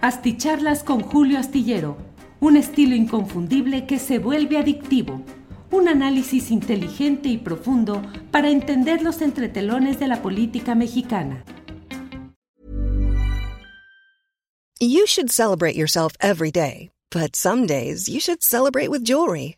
Asticharlas con Julio Astillero, un estilo inconfundible que se vuelve adictivo. Un análisis inteligente y profundo para entender los entretelones de la política mexicana. You should celebrate yourself every day, but some days you should celebrate with jewelry.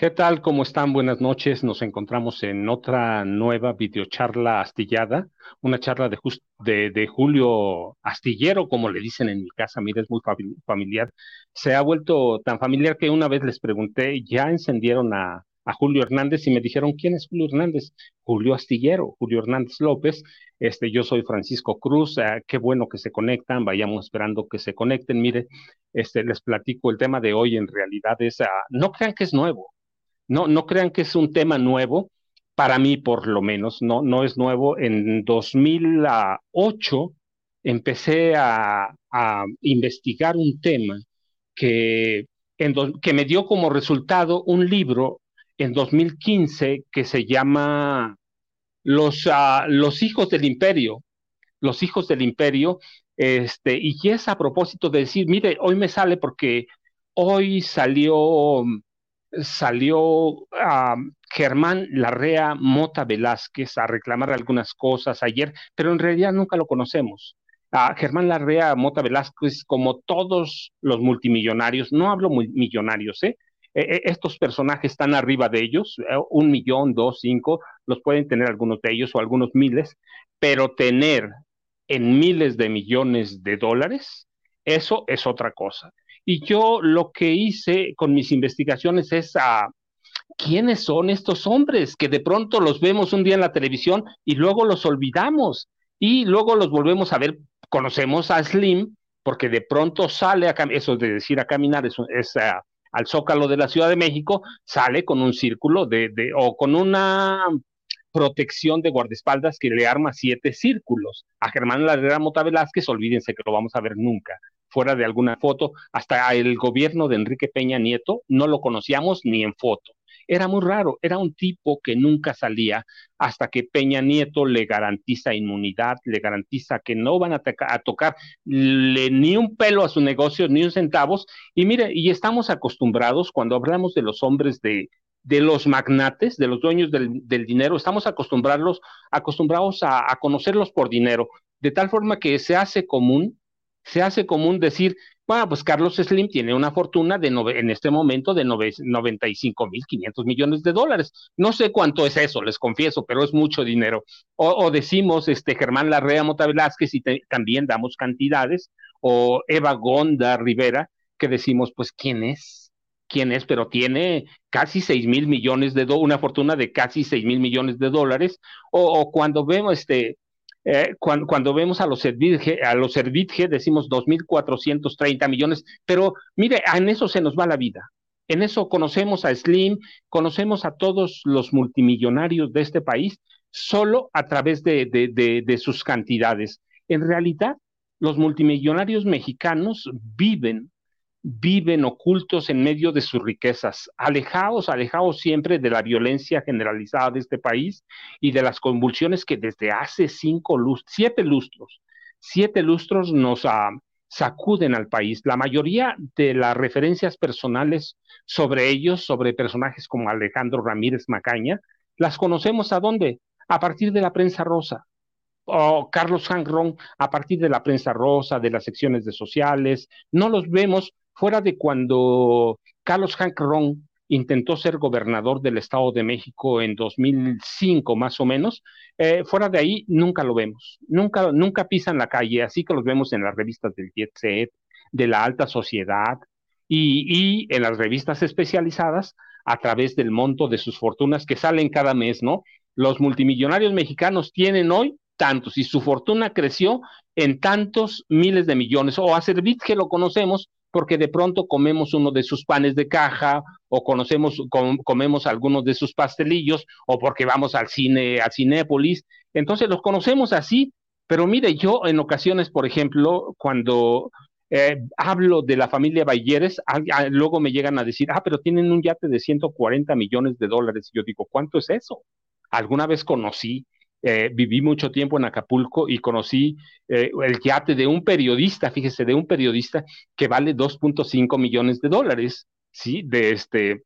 ¿Qué tal? ¿Cómo están? Buenas noches. Nos encontramos en otra nueva videocharla astillada, una charla de, de, Julio Astillero, como le dicen en mi casa. Mire, es muy familiar. Se ha vuelto tan familiar que una vez les pregunté, ya encendieron a, Julio Hernández y me dijeron, ¿quién es Julio Hernández? Julio Astillero, Julio Hernández López. Este, yo soy Francisco Cruz. Ah, qué bueno que se conectan. Vayamos esperando que se conecten. Mire, este, les platico el tema de hoy. En realidad es, ah, no crean que es nuevo no, no crean que es un tema nuevo, para mí por lo menos, no, no es nuevo. En 2008 empecé a, investigar un tema que, me dio como resultado un libro en 2015 que se llama Los, ah, los hijos del imperio. Los hijos del imperio, este, y es a propósito de decir, mire, hoy me sale porque hoy salió salió a Germán Larrea Mota Velázquez a reclamar algunas cosas ayer, pero en realidad nunca lo conocemos. A Germán Larrea Mota Velázquez, como todos los multimillonarios, no hablo millonarios, ¿eh? E, e, estos personajes están arriba de ellos, eh, un millón, dos, cinco, los pueden tener algunos de ellos o algunos miles, pero tener en miles de millones de dólares, eso es otra cosa. Y yo lo que hice con mis investigaciones es a quiénes son estos hombres que de pronto los vemos un día en la televisión y luego los olvidamos y luego los volvemos a ver. Conocemos a Slim porque de pronto sale a eso de decir a caminar es, al zócalo de la Ciudad de México, sale con un círculo de, de o con una protección de guardaespaldas que le arma siete círculos. A Germán Ladera Mota Velázquez, olvídense que lo vamos a ver nunca fuera de alguna foto, hasta el gobierno de Enrique Peña Nieto no lo conocíamos ni en foto. Era muy raro, era un tipo que nunca salía hasta que Peña Nieto le garantiza inmunidad, le garantiza que no van a, tocar ni un pelo a su negocio, ni un centavos. Y mire, y estamos acostumbrados cuando hablamos de los hombres de, de los magnates, de los dueños del, dinero, estamos acostumbrados, acostumbrados a, a, conocerlos por dinero, de tal forma que se hace común se hace común decir, bueno, pues Carlos Slim tiene una fortuna de en este momento de 95.500 millones de dólares. No sé cuánto es eso, les confieso, pero es mucho dinero. O, decimos, este, Germán Larrea Mota Velázquez y también damos cantidades, o Eva Gonda Rivera, que decimos, pues, ¿quién es? ¿Quién es? Pero tiene casi 6 mil millones de dólares, una fortuna de casi 6 mil millones de dólares. O, o cuando vemos, este, eh, cuando, vemos a los Servitje, a los Servitje decimos 2.430 millones, pero mire, en eso se nos va la vida. En eso conocemos a Slim, conocemos a todos los multimillonarios de este país solo a través de, de sus cantidades. En realidad, los multimillonarios mexicanos viven viven ocultos en medio de sus riquezas, alejados, alejados siempre de la violencia generalizada de este país y de las convulsiones que desde hace cinco lustros, siete lustros, siete lustros nos, sacuden al país. La mayoría de las referencias personales sobre ellos, sobre personajes como Alejandro Ramírez Macaña, las conocemos a dónde? A partir de la prensa rosa. O Carlos Hangron a partir de la prensa rosa, de las secciones de sociales. No los vemos fuera de cuando Carlos Hangron intentó ser gobernador del Estado de México en 2005 más o menos, eh, fuera de ahí nunca lo vemos, nunca, nunca pisan la calle, así que los vemos en las revistas del Jet Set, de la alta sociedad y, y en las revistas especializadas a través del monto de sus fortunas que salen cada mes, ¿no? Los multimillonarios mexicanos tienen hoy tantos y su fortuna creció en tantos miles de millones. O a Servit, que lo conocemos, porque de pronto comemos uno de sus panes de caja o conocemos, comemos algunos de sus pastelillos o porque vamos al cine, a Cinépolis. Entonces los conocemos así, pero mire, yo en ocasiones, por ejemplo, cuando eh, hablo de la familia Bayeres, luego me llegan a decir, ah, pero tienen un yate de 140 millones de dólares. Y yo digo, ¿cuánto es eso? Alguna vez conocí eh, viví mucho tiempo en Acapulco y conocí eh, el yate de un periodista, fíjese, de un periodista que vale 2.5 millones de dólares, ¿sí? De este,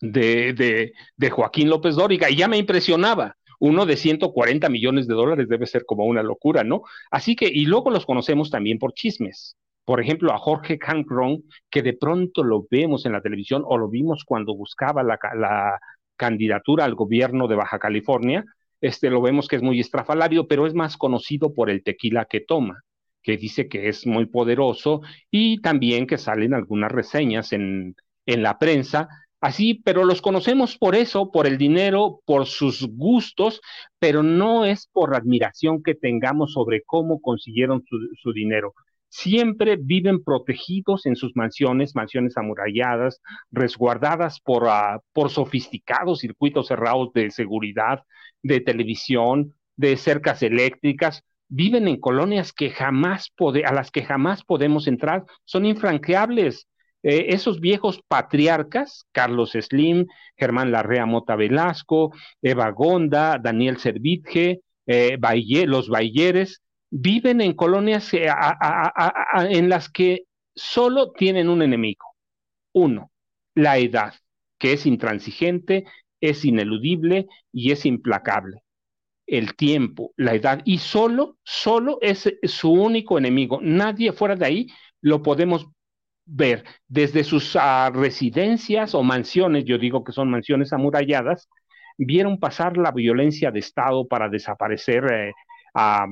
de, de, de Joaquín López Dóriga, y ya me impresionaba. Uno de 140 millones de dólares debe ser como una locura, ¿no? Así que, y luego los conocemos también por chismes. Por ejemplo, a Jorge Cancron, que de pronto lo vemos en la televisión o lo vimos cuando buscaba la, la candidatura al gobierno de Baja California, este lo vemos que es muy estrafalario, pero es más conocido por el tequila que toma, que dice que es muy poderoso y también que salen algunas reseñas en, en la prensa. Así, pero los conocemos por eso, por el dinero, por sus gustos, pero no es por admiración que tengamos sobre cómo consiguieron su, su dinero siempre viven protegidos en sus mansiones, mansiones amuralladas, resguardadas por, uh, por sofisticados circuitos cerrados de seguridad, de televisión, de cercas eléctricas. Viven en colonias que jamás a las que jamás podemos entrar, son infranqueables. Eh, esos viejos patriarcas, Carlos Slim, Germán Larrea Mota Velasco, Eva Gonda, Daniel Servitje, eh, los Bayeres, viven en colonias eh, en las que solo tienen un enemigo. Uno, la edad, que es intransigente, es ineludible y es implacable. El tiempo, la edad, y solo, solo es su único enemigo. Nadie fuera de ahí lo podemos ver desde sus ah, residencias o mansiones, yo digo que son mansiones amuralladas, vieron pasar la violencia de Estado para desaparecer eh, a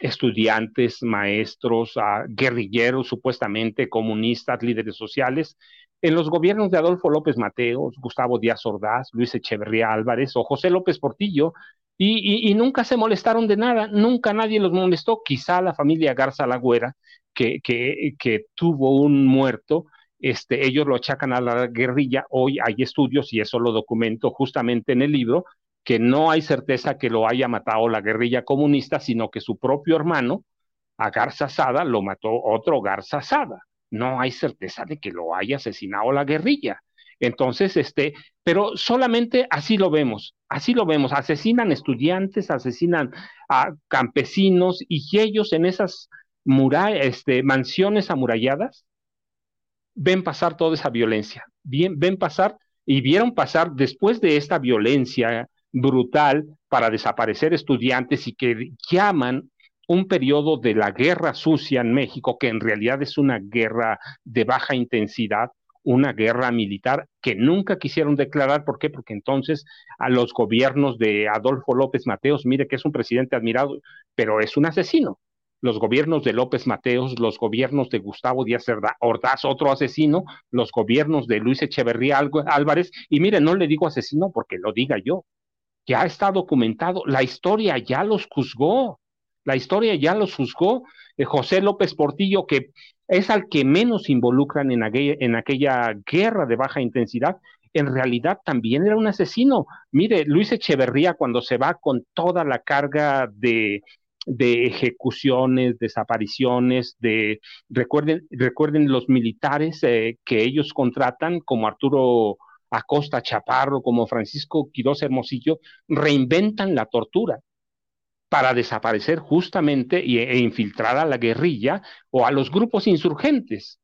estudiantes, maestros, guerrilleros supuestamente comunistas, líderes sociales, en los gobiernos de Adolfo López Mateos, Gustavo Díaz Ordaz, Luis Echeverría Álvarez o José López Portillo, y, nunca se molestaron de nada, nunca nadie los molestó, quizá la familia Garza Lagüera, que, que, que tuvo un muerto, este, ellos lo achacan a la guerrilla, hoy hay estudios, y eso lo documento justamente en el libro, que no hay certeza que lo haya matado la guerrilla comunista, sino que su propio hermano, a Garza Sada, lo mató otro Garza Sada. No hay certeza de que lo haya asesinado la guerrilla. Entonces, este, pero solamente así lo vemos, así lo vemos, asesinan estudiantes, asesinan a campesinos y ellos en esas este, mansiones amuralladas ven pasar toda esa violencia, ven pasar y vieron pasar después de esta violencia brutal para desaparecer estudiantes y que llaman un periodo de la guerra sucia en México, que en realidad es una guerra de baja intensidad, una guerra militar que nunca quisieron declarar. ¿Por qué? Porque entonces a los gobiernos de Adolfo López Mateos, mire que es un presidente admirado, pero es un asesino. Los gobiernos de López Mateos, los gobiernos de Gustavo Díaz Ordaz, otro asesino, los gobiernos de Luis Echeverría Álvarez, y mire, no le digo asesino porque lo diga yo, ya está documentado, la historia ya los juzgó, la historia ya los juzgó. Eh, José López Portillo, que es al que menos involucran en aquella, guerra de baja intensidad, en realidad también era un asesino. Mire, Luis Echeverría cuando se va con toda la carga de, de ejecuciones, desapariciones, de recuerden, recuerden los militares eh, que ellos contratan, como Arturo Acosta Chaparro, como Francisco Quirós Hermosillo, reinventan la tortura. para desaparecer justamente e infiltrar a la guerrilla o a los grupos insurgentes.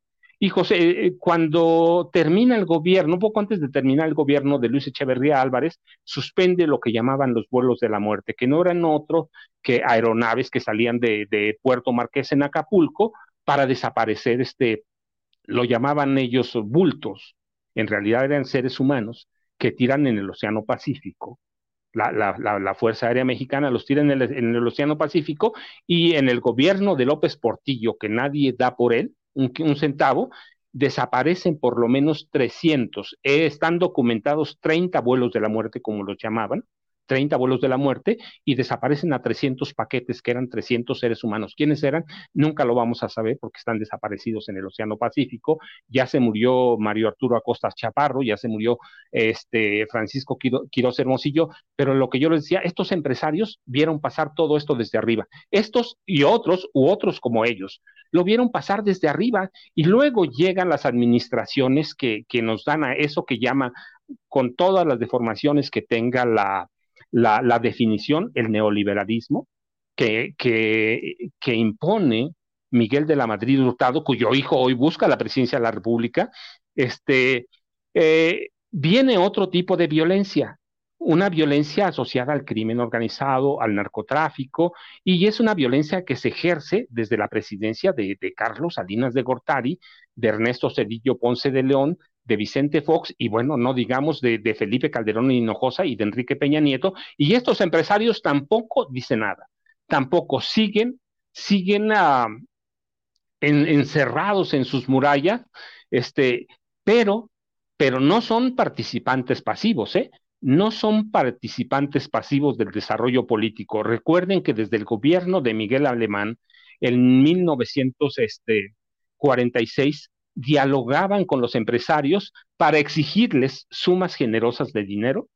Y José, eh, eh, cuando termina el gobierno, un poco antes de terminar el gobierno de Luis Echeverría Álvarez, suspende lo que llamaban los vuelos de la muerte, que no eran otro que aeronaves que salían de, Puerto Marqués en Acapulco para desaparecer este, lo llamaban ellos bultos, en realidad eran seres humanos que tiran en el Océano Pacífico la, Fuerza Aérea Mexicana los tira en el, Océano Pacífico y en el gobierno de López Portillo, que nadie da por él un, un centavo, desaparecen por lo menos 300. Eh, están documentados 30 vuelos de la muerte, como los llamaban, 30 vuelos de la muerte y desaparecen a 300 paquetes que eran 300 seres humanos. ¿Quiénes eran? Nunca lo vamos a saber porque están desaparecidos en el Océano Pacífico. Ya se murió Mario Arturo Acosta Chaparro, ya se murió este Francisco Quiroz Hermosillo, pero lo que yo les decía, estos empresarios vieron pasar todo esto desde arriba. Estos y otros, u otros como ellos, lo vieron pasar desde arriba y luego llegan las administraciones que, que nos dan a eso que llama con todas las deformaciones que tenga la, la, definición, el neoliberalismo, que, que, impone Miguel de la Madrid Hurtado, cuyo hijo hoy busca la presidencia de la República, este, eh, viene otro tipo de violencia, una violencia asociada al crimen organizado, al narcotráfico, y es una violencia que se ejerce desde la presidencia de, de Carlos Salinas de Gortari, de Ernesto Cedillo Ponce de León, de Vicente Fox y bueno, no digamos de, Felipe Calderón Hinojosa y de Enrique Peña Nieto, y estos empresarios tampoco dicen nada, tampoco siguen, siguen ah, encerrados en sus murallas, este, pero, pero no son participantes pasivos, ¿eh? No son participantes pasivos del desarrollo político. Recuerden que desde el gobierno de Miguel Alemán, en 1946, dialogaban con los empresarios para exigirles sumas generosas de dinero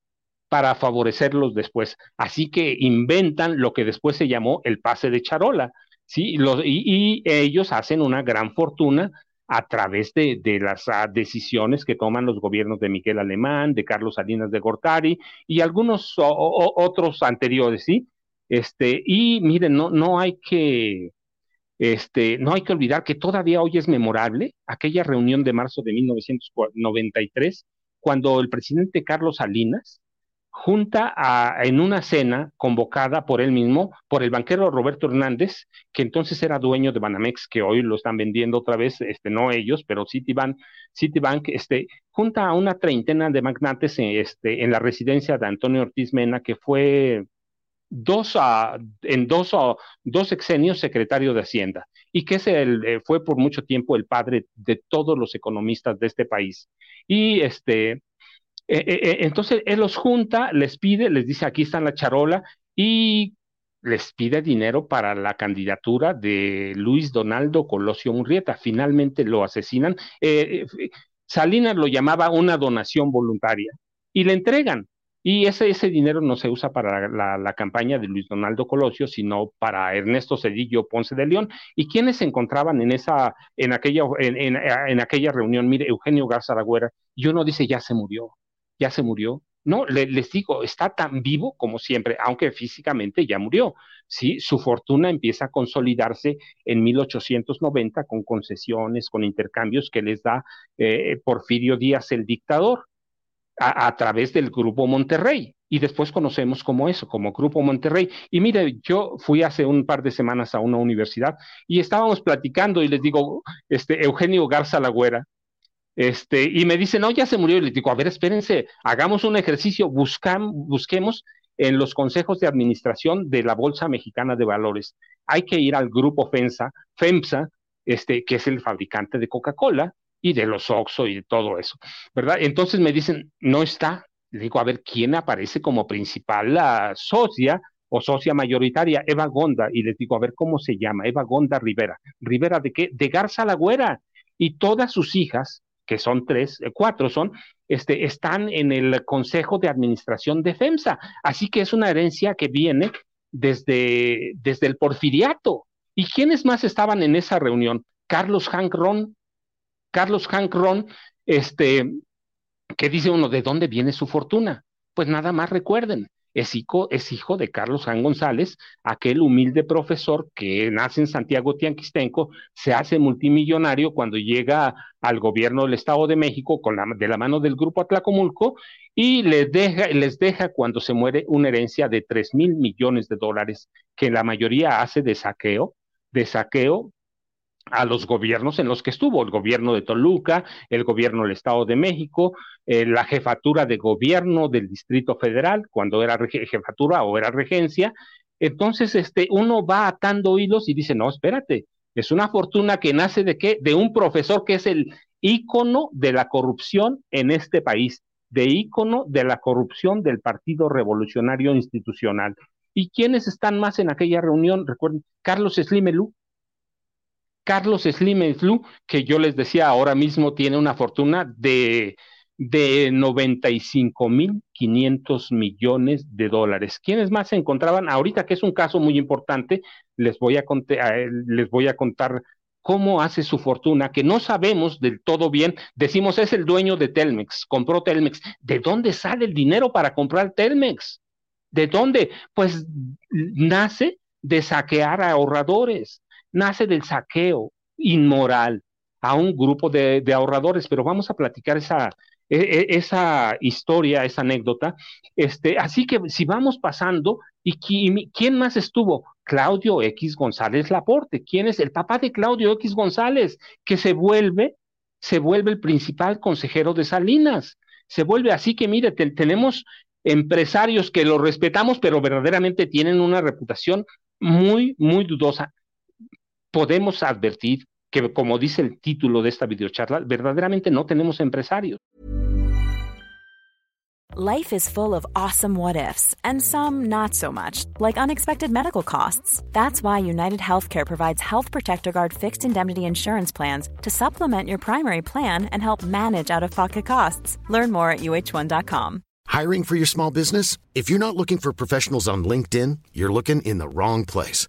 para favorecerlos después. Así que inventan lo que después se llamó el pase de charola, ¿sí? y, ellos hacen una gran fortuna a través de, las ah, decisiones que toman los gobiernos de Miguel Alemán, de Carlos Salinas de Gortari y algunos otros anteriores, ¿sí? Este, y miren, no, no hay que este, no hay que olvidar que todavía hoy es memorable aquella reunión de marzo de 1993, cuando el presidente Carlos Salinas junta en una cena convocada por él mismo, por el banquero Roberto Hernández, que entonces era dueño de Banamex, que hoy lo están vendiendo otra vez, este, no ellos, pero Citibank, Citibank este, junta a una treintena de magnates este, en la residencia de Antonio Ortiz Mena, que fue dos, en dos, dos exenios secretario de Hacienda y que es el, eh, fue por mucho tiempo el padre de todos los economistas de este país. Y este, eh, eh, entonces él los junta, les pide, les dice aquí está la charola y les pide dinero para la candidatura de Luis Donaldo Colosio Murrieta. Finalmente lo asesinan. Salinas lo llamaba una donación voluntaria y le entregan. Y ese, ese dinero no se usa para la, campaña de Luis Donaldo Colosio, sino para Ernesto Cedillo Ponce de León. ¿Y quiénes se encontraban en, esa, en, aquella, en, aquella reunión? Mire, Eugenio Garza Lagüera, y uno dice, ya se murió, ya se murió. No, les digo, está tan vivo como siempre, aunque físicamente ya murió. Sí, su fortuna empieza a consolidarse en 1890 con concesiones, con intercambios que les da eh, Porfirio Díaz el dictador a, través del Grupo Monterrey. Y después conocemos como eso, como Grupo Monterrey. Y mire, yo fui hace un par de semanas a una universidad y estábamos platicando y les digo, este, Eugenio Garza Lagüera, este, y me dice, no, ya se murió. Y les digo, a ver, espérense, hagamos un ejercicio, buscam, busquemos en los consejos de administración de la Bolsa Mexicana de Valores. Hay que ir al grupo FEMSA, FEMSA, este, que es el fabricante de Coca-Cola, y de los Oxo y de todo eso, ¿verdad? Entonces me dicen, no está. Le digo, a ver, ¿quién aparece como principal la socia o socia mayoritaria? Eva Gonda. Y les digo, a ver, ¿cómo se llama? Eva Gonda Rivera. ¿Rivera de qué? De Garza la Güera. Y todas sus hijas, que son tres, eh, cuatro son, este, están en el Consejo de Administración de FEMSA. Así que es una herencia que viene desde, desde el porfiriato. ¿Y quiénes más estaban en esa reunión? Carlos Hank Ron, Carlos Hank Ron, este, que dice uno, ¿de dónde viene su fortuna? Pues nada más recuerden, es hijo, es hijo de Carlos Jan González, aquel humilde profesor que nace en Santiago Tianquistenco, se hace multimillonario cuando llega al gobierno del Estado de México con la, de la mano del grupo Atlacomulco y les deja, les deja cuando se muere una herencia de 3 mil millones de dólares que la mayoría hace de saqueo, de saqueo a los gobiernos en los que estuvo, el gobierno de Toluca, el gobierno del Estado de México, eh, la jefatura de gobierno del Distrito Federal, cuando era jefatura o era regencia. Entonces, este, uno va atando hilos y dice, no, espérate, es una fortuna que nace de qué? De un profesor que es el ícono de la corrupción en este país, de ícono de la corrupción del Partido Revolucionario Institucional. ¿Y quiénes están más en aquella reunión? Recuerden, Carlos Slimelú, Carlos Slim que yo les decía ahora mismo tiene una fortuna de, de 95.500 millones de dólares. ¿Quiénes más se encontraban? Ahorita que es un caso muy importante, les voy a, contar cómo hace su fortuna, que no sabemos del todo bien. Decimos, es el dueño de Telmex, compró Telmex. ¿De dónde sale el dinero para comprar Telmex? ¿De dónde? Pues nace de saquear ahorradores nace del saqueo inmoral a un grupo de, ahorradores, pero vamos a platicar esa, e, e, esa historia, esa anécdota. Este, así que si vamos pasando, ¿y quién más estuvo? Claudio X González Laporte. ¿Quién es el papá de Claudio X González? Que se vuelve, se vuelve el principal consejero de Salinas. Se vuelve así que, mire, tenemos empresarios que lo respetamos, pero verdaderamente tienen una reputación muy, muy dudosa podemos advertir que, como dice el título de esta videocharla, verdaderamente no tenemos empresarios. Life is full of awesome what ifs, and some not so much, like unexpected medical costs. That's why United Healthcare provides Health Protector Guard fixed indemnity insurance plans to supplement your primary plan and help manage out of pocket costs. Learn more at uh1.com. Hiring for your small business? If you're not looking for professionals on LinkedIn, you're looking in the wrong place.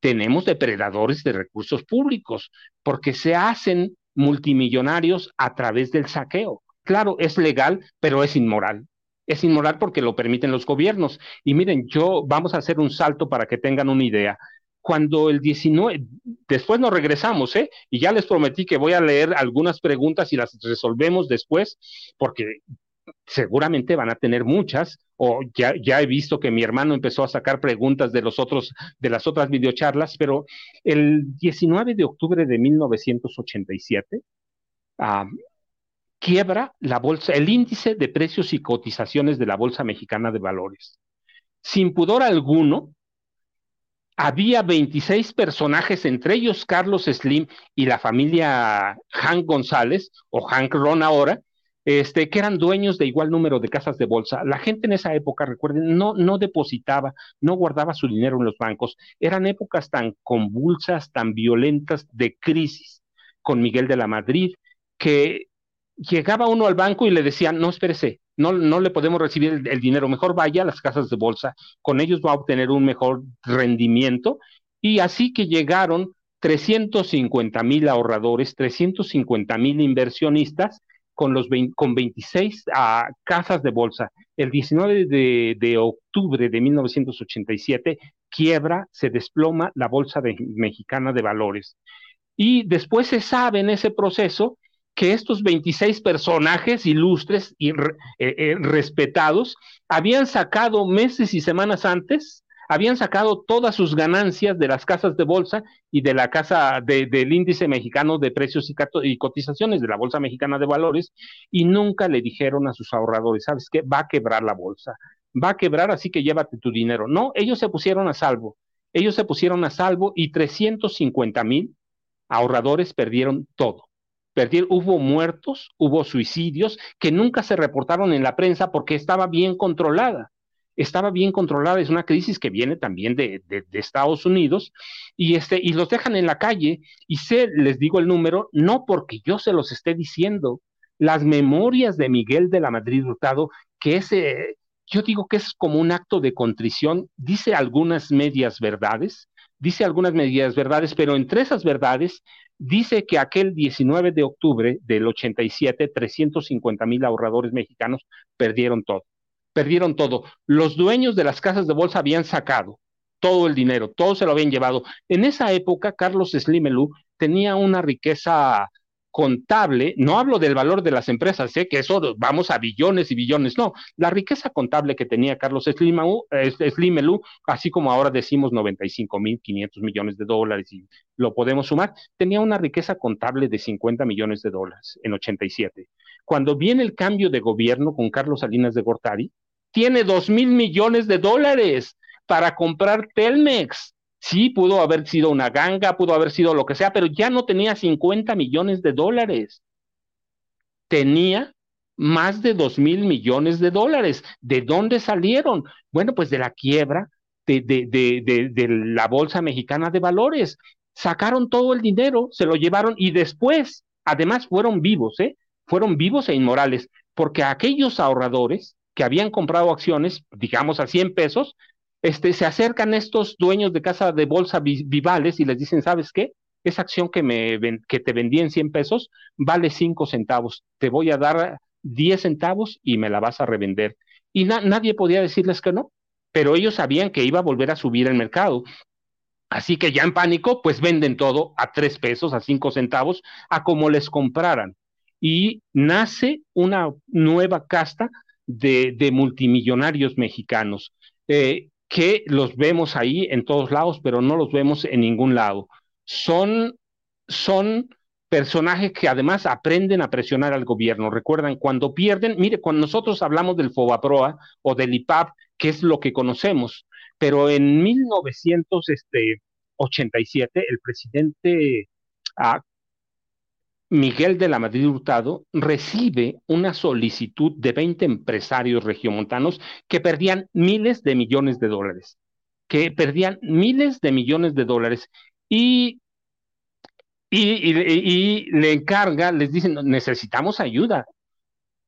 Tenemos depredadores de recursos públicos, porque se hacen multimillonarios a través del saqueo. Claro, es legal, pero es inmoral. Es inmoral porque lo permiten los gobiernos. Y miren, yo vamos a hacer un salto para que tengan una idea. Cuando el 19, después nos regresamos, ¿eh? Y ya les prometí que voy a leer algunas preguntas y las resolvemos después, porque seguramente van a tener muchas, o ya, ya he visto que mi hermano empezó a sacar preguntas de los otros, de las otras videocharlas, pero el 19 de octubre de 1987, quiebra la bolsa, el índice de precios y cotizaciones de la Bolsa Mexicana de Valores. Sin pudor alguno, había 26 personajes, entre ellos Carlos Slim y la familia Hank González, o Hank Ron ahora, este, que eran dueños de igual número de casas de bolsa. La gente en esa época, recuerden, no, depositaba, no guardaba su dinero en los bancos. Eran épocas tan convulsas, tan violentas de crisis con Miguel de la Madrid, que llegaba uno al banco y le decían, no, espérese, no, no le podemos recibir el, el dinero, mejor vaya a las casas de bolsa, con ellos va a obtener un mejor rendimiento. Y así que llegaron 350 mil ahorradores, 350 mil inversionistas, con, los con 26 ah, casas de bolsa. El 19 de, octubre de 1987 quiebra, se desploma la Bolsa Mexicana de Valores. Y después se sabe en ese proceso que estos 26 personajes ilustres y eh, eh, respetados habían sacado meses y semanas antes habían sacado todas sus ganancias de las casas de bolsa y de la casa del índice mexicano de precios y, cotizaciones de la Bolsa Mexicana de Valores y nunca le dijeron a sus ahorradores, ¿sabes qué? Va a quebrar la bolsa, va a quebrar, así que llévate tu dinero. No, ellos se pusieron a salvo, ellos se pusieron a salvo y 350 mil ahorradores perdieron todo. Hubo muertos, hubo suicidios que nunca se reportaron en la prensa porque estaba bien controlada estaba bien controlada, es una crisis que viene también de, Estados Unidos, y, este, y los dejan en la calle, y sé, les digo el número, no porque yo se los esté diciendo, las memorias de Miguel de la Madrid Hurtado, que es, yo digo que es como un acto de contrición, dice algunas medias verdades, dice algunas medias verdades, pero entre esas verdades dice que aquel 19 de octubre del 87, 350 mil ahorradores mexicanos perdieron todo perdieron todo. Los dueños de las casas de bolsa habían sacado todo el dinero, todo se lo habían llevado. En esa época, Carlos Slimelú tenía una riqueza contable, no hablo del valor de las empresas, sé que eso vamos a billones y billones, no, la riqueza contable que tenía Carlos Slimelú, así como ahora decimos 95 mil 500 millones de dólares y lo podemos sumar, tenía una riqueza contable de 50 millones de dólares en 87. Cuando viene el cambio de gobierno con Carlos Salinas de Gortari, tiene dos mil millones de dólares para comprar Telmex. Sí, pudo haber sido una ganga, pudo haber sido lo que sea, pero ya no tenía 50 millones de dólares. Tenía más de dos mil millones de dólares. ¿De dónde salieron? Bueno, pues de la quiebra de, de, de, de, la Bolsa Mexicana de Valores. Sacaron todo el dinero, se lo llevaron y después, además, fueron vivos, ¿eh? Fueron vivos e inmorales, porque aquellos ahorradores que habían comprado acciones, digamos a 100 pesos, este, se acercan estos dueños de casa de bolsa vivales y les dicen, ¿sabes qué? Esa acción que, me, que te vendí en 100 pesos vale 5 centavos, te voy a dar 10 centavos y me la vas a revender. Y nadie podía decirles que no, pero ellos sabían que iba a volver a subir el mercado. Así que ya en pánico, pues venden todo a 3 pesos, a 5 centavos, a como les compraran. Y nace una nueva casta de, multimillonarios mexicanos, eh, que los vemos ahí en todos lados, pero no los vemos en ningún lado. Son, son personajes que además aprenden a presionar al gobierno. Recuerdan, cuando pierden, mire, cuando nosotros hablamos del FOBAPROA o del IPAP, que es lo que conocemos, pero en 1987 el presidente ah, Miguel de la Madrid Hurtado recibe una solicitud de 20 empresarios regiomontanos que perdían miles de millones de dólares, que perdían miles de millones de dólares y, y, le encarga, les dicen, necesitamos ayuda.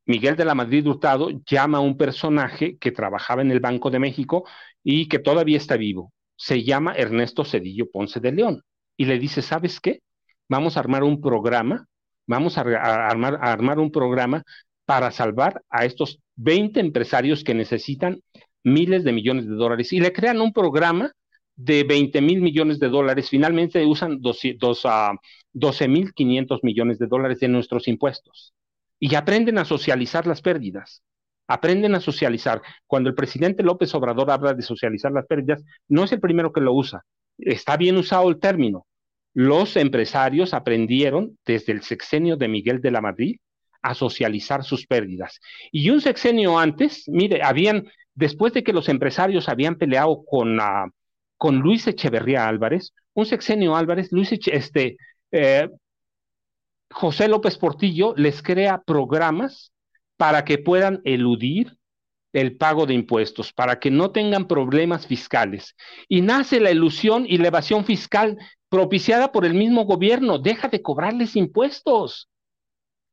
Miguel de la Madrid Hurtado llama a un personaje que trabajaba en el Banco de México y que todavía está vivo. Se llama Ernesto Cedillo Ponce de León y le dice, ¿sabes qué? Vamos a armar un programa, vamos a, armar, armar un programa para salvar a estos 20 empresarios que necesitan miles de millones de dólares y le crean un programa de 20 mil millones de dólares. Finalmente usan 12 mil 500 millones de dólares de nuestros impuestos y aprenden a socializar las pérdidas. Aprenden a socializar. Cuando el presidente López Obrador habla de socializar las pérdidas, no es el primero que lo usa. Está bien usado el término, los empresarios aprendieron desde el sexenio de Miguel de la Madrid a socializar sus pérdidas. Y un sexenio antes, mire, habían, después de que los empresarios habían peleado con, uh, con Luis Echeverría Álvarez, un sexenio Álvarez, Luis este, eh, José López Portillo les crea programas para que puedan eludir el pago de impuestos, para que no tengan problemas fiscales. Y nace la ilusión y la evasión fiscal propiciada por el mismo gobierno. Deja de cobrarles impuestos.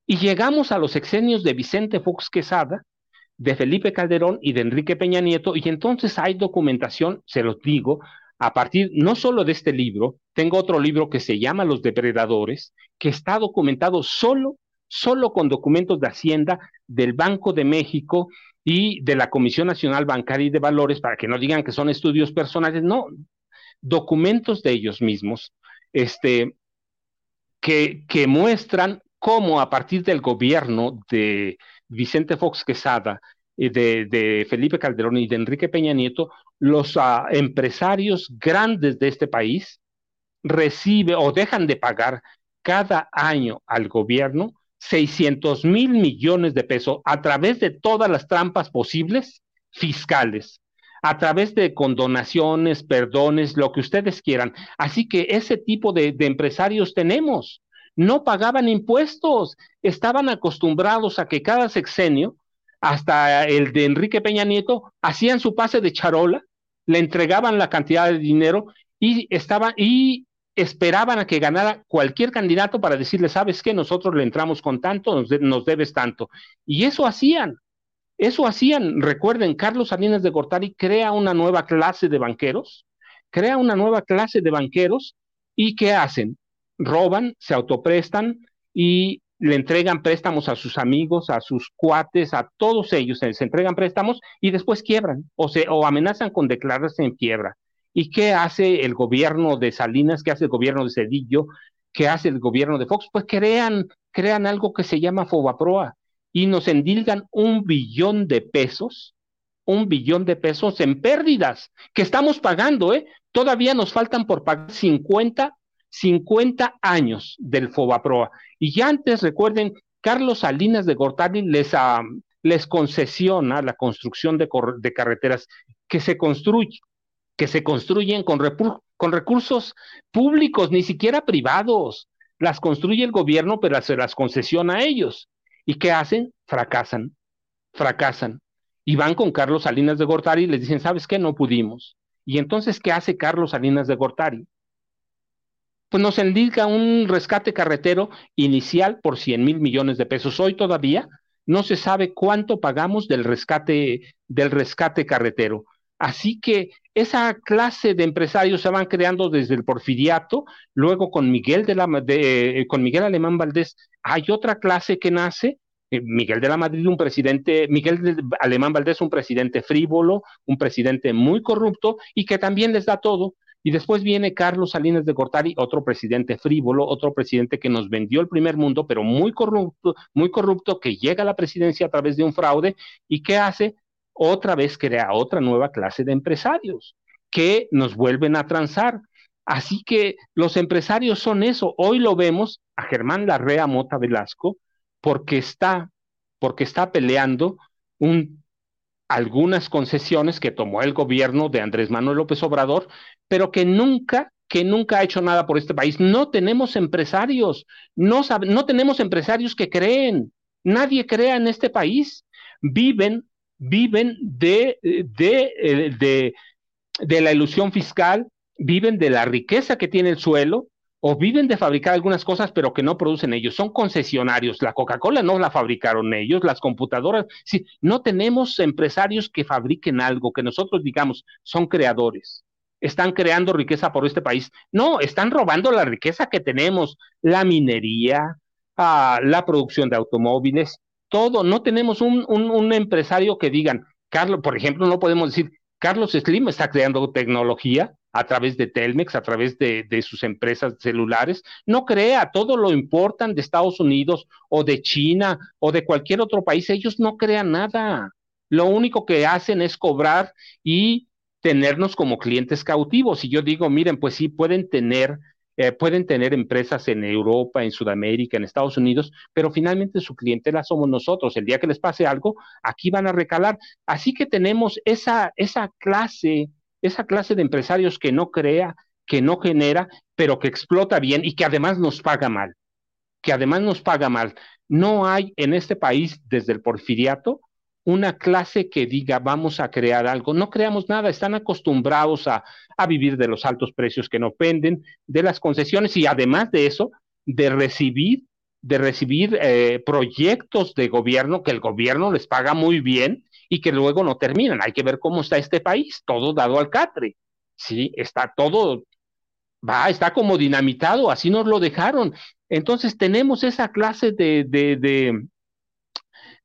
Y llegamos a los sexenios de Vicente Fox Quesada, de Felipe Calderón y de Enrique Peña Nieto, y entonces hay documentación, se los digo, a partir no solo de este libro, tengo otro libro que se llama Los Depredadores, que está documentado solo, solo con documentos de Hacienda del Banco de México y de la Comisión Nacional Bancaria y de Valores, para que no digan que son estudios personales, no, documentos de ellos mismos, este, que, que muestran cómo a partir del gobierno de Vicente Fox Quesada, de, Felipe Calderón y de Enrique Peña Nieto, los uh, empresarios grandes de este país reciben o dejan de pagar cada año al gobierno 600 mil millones de pesos a través de todas las trampas posibles fiscales a través de condonaciones, perdones, lo que ustedes quieran. Así que ese tipo de, empresarios tenemos. No pagaban impuestos, estaban acostumbrados a que cada sexenio hasta el de Enrique Peña Nieto, hacían su pase de charola, le entregaban la cantidad de dinero y estaban y esperaban a que ganara cualquier candidato para decirle, sabes qué, nosotros le entramos con tanto, nos, debes tanto. Y eso hacían, eso hacían. Recuerden, Carlos Salinas de Gortari crea una nueva clase de banqueros, crea una nueva clase de banqueros y ¿qué hacen? Roban, se autoprestan y le entregan préstamos a sus amigos, a sus cuates, a todos ellos, se, entregan préstamos y después quiebran o, se, o amenazan con declararse en quiebra. ¿Y qué hace el gobierno de Salinas? ¿Qué hace el gobierno de Cedillo? ¿Qué hace el gobierno de Fox? Pues crean, crean algo que se llama Fobaproa y nos endilgan un billón de pesos, un billón de pesos en pérdidas que estamos pagando, ¿eh? Todavía nos faltan por pagar 50, 50 años del Fobaproa. Y ya antes, recuerden, Carlos Salinas de Gortari les, ah, les concesiona la construcción de, de carreteras que se construye que se construyen con, con recursos públicos, ni siquiera privados. Las construye el gobierno, pero se las concesiona a ellos. ¿Y qué hacen? Fracasan, fracasan. Y van con Carlos Salinas de Gortari y les dicen, ¿sabes qué? No pudimos. Y entonces, ¿qué hace Carlos Salinas de Gortari? Pues nos indica un rescate carretero inicial por 100 mil millones de pesos. Hoy todavía no se sabe cuánto pagamos del rescate, del rescate carretero. Así que esa clase de empresarios se van creando desde el porfiriato, luego con Miguel, de la, eh, con Miguel Alemán Valdés. Hay otra clase que nace, eh, Miguel de la Madrid, un presidente, Miguel de Alemán Valdés, un presidente frívolo, un presidente muy corrupto y que también les da todo. Y después viene Carlos Salinas de Gortari, otro presidente frívolo, otro presidente que nos vendió el primer mundo, pero muy corrupto, muy corrupto, que llega a la presidencia a través de un fraude. Y que hace otra vez crea otra nueva clase de empresarios que nos vuelven a transar. Así que los empresarios son eso. Hoy lo vemos a Germán Larrea Mota Velasco porque está, porque está peleando un, algunas concesiones que tomó el gobierno de Andrés Manuel López Obrador, pero que nunca que nunca ha hecho nada por este país. No tenemos empresarios, no, no tenemos empresarios que creen, nadie crea en este país. Viven viven de, de, eh, de, de la ilusión fiscal, viven de la riqueza que tiene el suelo, o viven de fabricar algunas cosas, pero que no producen ellos. Son concesionarios. La Coca-Cola no la fabricaron ellos, las computadoras. Sí, no tenemos empresarios que fabriquen algo, que nosotros digamos, son creadores. Están creando riqueza por este país. No, están robando la riqueza que tenemos, la minería, ah, la producción de automóviles, todo, no tenemos un, un, empresario que digan, Carlos, por ejemplo, no podemos decir, Carlos Slim está creando tecnología a través de Telmex, a través de, de, sus empresas celulares, no crea, todo lo importan de Estados Unidos o de China o de cualquier otro país, ellos no crean nada. Lo único que hacen es cobrar y tenernos como clientes cautivos. Y yo digo, miren, pues sí, pueden tener eh, pueden tener empresas en Europa, en Sudamérica, en Estados Unidos, pero finalmente su clientela somos nosotros. El día que les pase algo, aquí van a recalar. Así que tenemos esa, esa clase, esa clase de empresarios que no crea, que no genera, pero que explota bien y que además nos paga mal. Que además nos paga mal. No hay en este país, desde el porfiriato, una clase que diga vamos a crear algo. No creamos nada, están acostumbrados a, vivir de los altos precios que no venden, de las concesiones y además de eso, de recibir, de recibir eh, proyectos de gobierno que el gobierno les paga muy bien y que luego no terminan. Hay que ver cómo está este país, todo dado al catre. Sí, está todo, va, está como dinamitado, así nos lo dejaron. Entonces tenemos esa clase de, de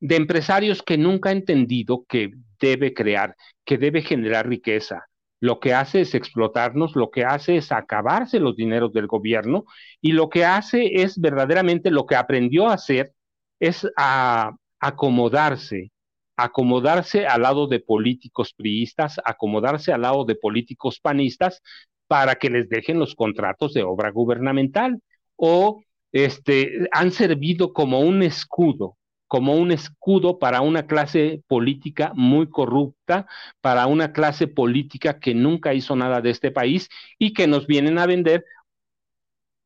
de empresarios que nunca ha entendido que debe crear, que debe generar riqueza. Lo que hace es explotarnos, lo que hace es acabarse los dineros del gobierno y lo que hace es verdaderamente lo que aprendió a hacer es a acomodarse, acomodarse al lado de políticos priistas, acomodarse al lado de políticos panistas para que les dejen los contratos de obra gubernamental o este, han servido como un escudo como un escudo para una clase política muy corrupta, para una clase política que nunca hizo nada de este país y que nos vienen a vender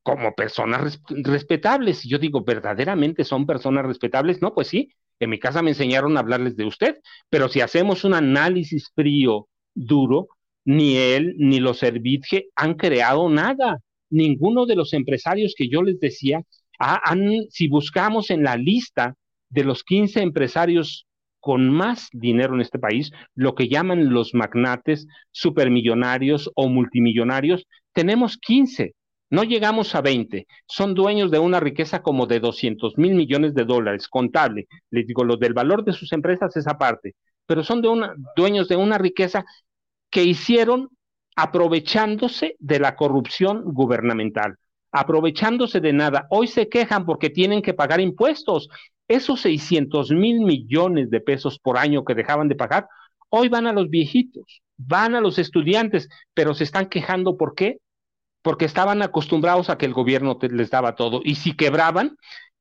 como personas respetables. Y yo digo, ¿verdaderamente son personas respetables? No, pues sí, En mi casa me enseñaron a hablarles de usted, pero si hacemos un análisis frío, duro, ni él ni los Servitje han creado nada. Ninguno de los empresarios que yo les decía, han, si buscamos en la lista de los 15 empresarios con más dinero en este país, lo que llaman los magnates, supermillonarios o multimillonarios, tenemos 15, no llegamos a 20, son dueños de una riqueza como de 200 mil millones de dólares, contable, les digo, lo del valor de sus empresas es aparte, pero son de una, dueños de una riqueza que hicieron aprovechándose de la corrupción gubernamental, aprovechándose de nada. Hoy se quejan porque tienen que pagar impuestos. Esos 600 mil millones de pesos por año que dejaban de pagar, hoy van a los viejitos, van a los estudiantes, pero se están quejando ¿por qué? Porque estaban acostumbrados a que el gobierno les daba todo y si quebraban,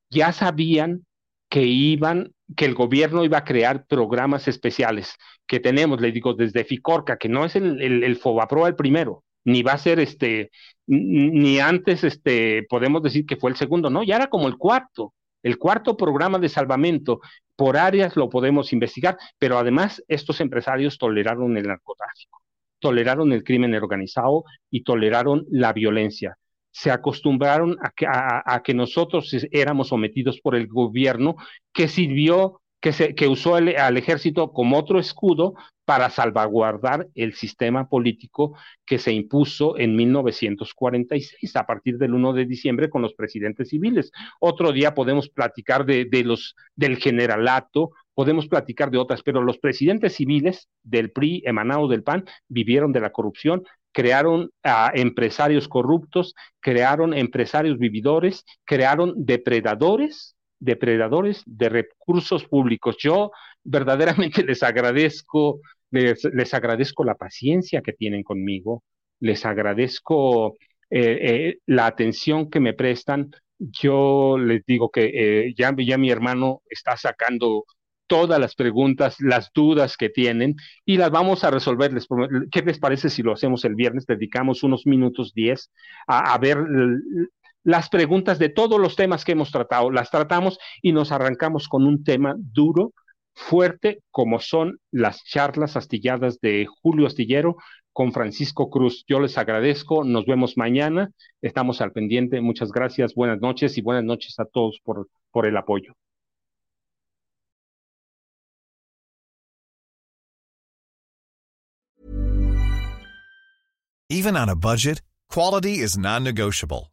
ya sabían que iban, que el gobierno iba a crear programas especiales que tenemos, le digo, desde Ficorca, que no es el, el, el Fobaproa el primero, ni va a ser este, ni antes este, podemos decir que fue el segundo, no, ya era como el cuarto, el cuarto programa de salvamento. Por áreas lo podemos investigar, pero además estos empresarios toleraron el narcotráfico, toleraron el crimen organizado y toleraron la violencia se acostumbraron a que, a, que, nosotros éramos sometidos por el gobierno que sirvió, que, se, que usó al ejército como otro escudo para salvaguardar el sistema político que se impuso en 1946 a partir del 1 de diciembre con los presidentes civiles. Otro día podemos platicar de, los, del generalato, podemos platicar de otras, pero los presidentes civiles del PRI emanado del PAN vivieron de la corrupción, crearon a empresarios corruptos, crearon empresarios vividores, crearon depredadores, depredadores de recursos públicos. Yo verdaderamente les agradezco, les, les agradezco la paciencia que tienen conmigo, les agradezco eh, eh, la atención que me prestan. Yo les digo que eh, ya, mi hermano está sacando todas las preguntas, las dudas que tienen y las vamos a resolver. ¿Qué les parece si lo hacemos el viernes? Dedicamos unos minutos, diez, a, a ver las preguntas de todos los temas que hemos tratado. Las tratamos y nos arrancamos con un tema duro, fuerte, como son las charlas astilladas de Julio Astillero con Francisco Cruz. Yo les agradezco, nos vemos mañana, estamos al pendiente, muchas gracias, buenas noches y buenas noches a todos por, por el apoyo. Even on a budget, quality is non-negotiable.